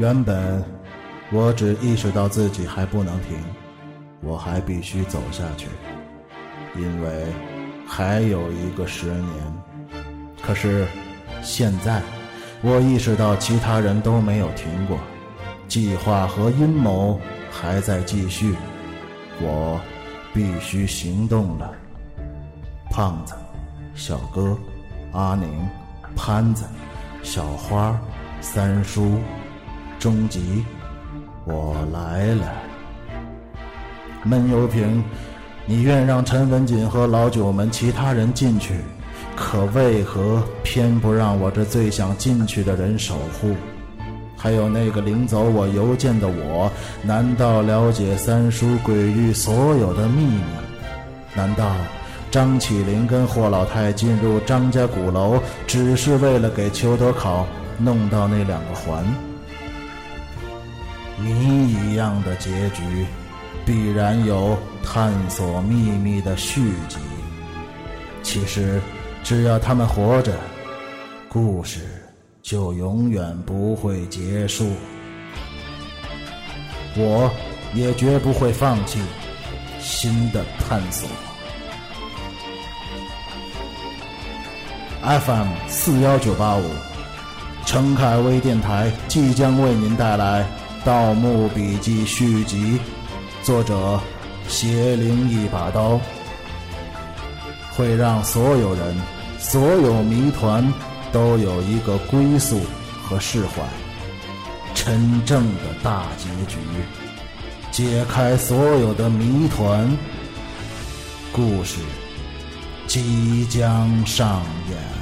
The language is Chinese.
原本我只意识到自己还不能停，我还必须走下去，因为还有一个十年。可是现在，我意识到其他人都没有停过，计划和阴谋还在继续，我必须行动了。胖子、小哥、阿宁、潘子、小花、三叔、终极，我来了。闷油瓶，你愿让陈文锦和老九门其他人进去，可为何偏不让我这最想进去的人守护？还有那个领走我邮件的我，难道了解三叔鬼域所有的秘密？难道？张起灵跟霍老太进入张家鼓楼，只是为了给裘德考弄到那两个环。谜一样的结局，必然有探索秘密的续集。其实，只要他们活着，故事就永远不会结束。我也绝不会放弃新的探索。FM 四幺九八五，程凯微电台即将为您带来《盗墓笔记》续集，作者邪灵一把刀，会让所有人、所有谜团都有一个归宿和释怀，真正的大结局，解开所有的谜团，故事即将上演。